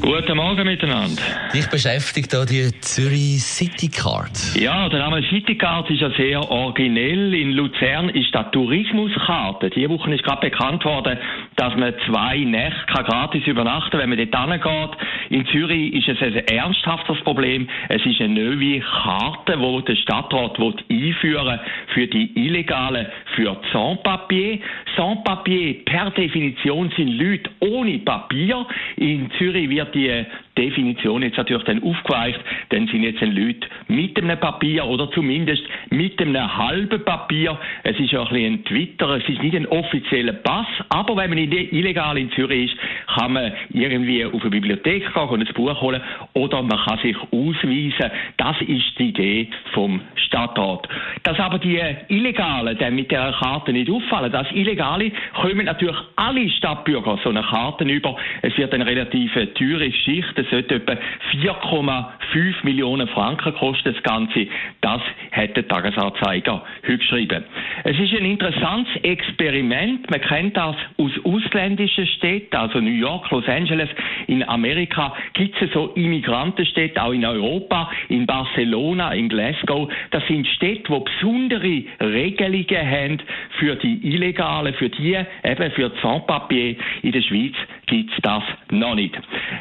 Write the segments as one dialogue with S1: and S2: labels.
S1: Guten Morgen miteinander.
S2: Dich beschäftigt da die Zürich City Card.
S1: Ja, der Name City Card ist ja sehr originell. In Luzern ist das Tourismuskarte. Diese Woche ist gerade bekannt worden, dass man zwei Nächte gratis übernachten kann, wenn man dort hingeht. In Zürich ist es ein ernsthaftes Problem. Es ist eine neue Karte, die der Stadtrat einführen für die Illegalen für Sans-Papier. Sans-Papier per Definition sind Leute ohne Papier. In Zürich wird die Definition jetzt natürlich dann aufgeweicht, dann sind jetzt Leute mit einem Papier oder zumindest mit einem halben Papier. Es ist ja ein bisschen ein Twitter, es ist nicht ein offizieller Pass, aber wenn man illegal in Zürich ist, kann man irgendwie auf eine Bibliothek gehen und ein Buch holen oder man kann sich ausweisen. Das ist die Idee vom Stadtrat. Dass aber die Illegalen dann mit der Karte nicht auffallen, das Illegale kommen natürlich alle Stadtbürger so eine Karte über. Es wird eine relativ teure Geschichte sollte etwa 4,5 Millionen Franken kosten, das Ganze. Das hat der Tagesanzeiger heute geschrieben. Es ist ein interessantes Experiment. Man kennt das aus ausländischen Städten, also New York, Los Angeles. In Amerika gibt es so Immigrantenstädte, auch in Europa, in Barcelona, in Glasgow. Das sind Städte, die besondere Regelungen haben für die Illegalen, für die, eben für die Sans-Papier. In der Schweiz gibt es das noch nicht.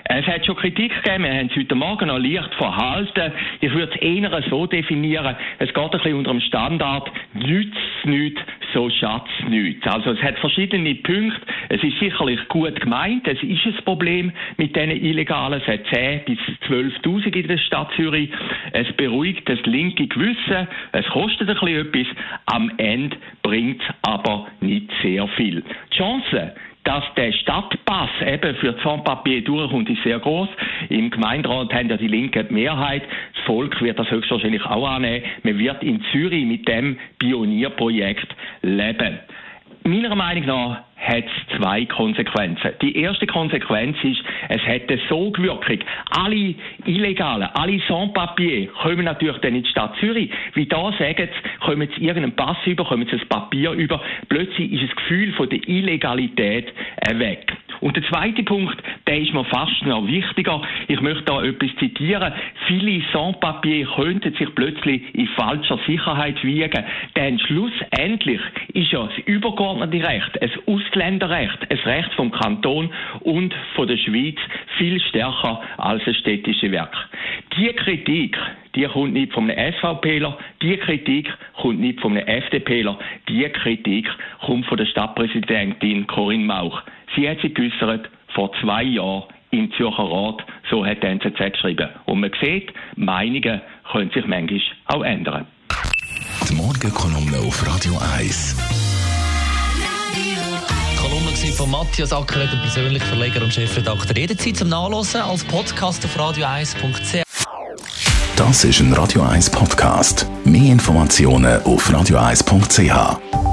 S1: Es hat schon Kritik gegeben, wir haben es heute Morgen noch leicht verhalten. Ich würde es eher so definieren, es geht ein bisschen unter dem Standard, nützt nichts, so schatz nichts. Also es hat verschiedene Punkte. Es ist sicherlich gut gemeint, es ist ein Problem mit diesen Illegalen. Es hat 10 bis 12'000 in der Stadt Zürich. Es beruhigt das linke Gewissen, es kostet ein bisschen etwas, am Ende bringt es aber nicht sehr viel. Die Chance, dass der Stadtpass eben für Sans-Papier durchkommt, ist sehr groß. Im Gemeinderat haben ja die Linke die Mehrheit. Das Volk wird das höchstwahrscheinlich auch annehmen. Man wird in Zürich mit dem Pionierprojekt leben. Meiner Meinung nach hat es zwei Konsequenzen. Die erste Konsequenz ist, es hätte so Sogwirkung. Alle Illegalen, alle Sans-Papier kommen natürlich dann in die Stadt Zürich. Wie da sagen sie, kommen sie irgendeinen Pass über, kommen sie ein Papier über. Plötzlich ist das Gefühl von der Illegalität weg. Und der zweite Punkt, der ist mir fast noch wichtiger. Ich möchte da etwas zitieren. Viele Sans-Papier könnten sich plötzlich in falscher Sicherheit wiegen. Denn schlussendlich ist ja das übergeordnete Recht, ein Ausländerrecht, ein Recht vom Kanton und von der Schweiz viel stärker als ein städtisches Werk. Die Kritik, die kommt nicht einem SVPler, die Kritik kommt nicht einem FDPler, die Kritik kommt von der Stadtpräsidentin Corinne Mauch. Sie hat sich geäußert vor zwei Jahren im Zürcher Rat, so hat die NZZ geschrieben. Und man sieht, Meinungen können sich manchmal auch ändern.
S3: Die Morgenkolumne auf Radio 1.
S2: Die Kolumne von Matthias Acker, der persönliche Verleger und Chefredakteur. Jederzeit zum Nachlesen als Podcast auf radio1.ch.
S3: Das ist ein Radio 1 Podcast. Mehr Informationen auf radio1.ch.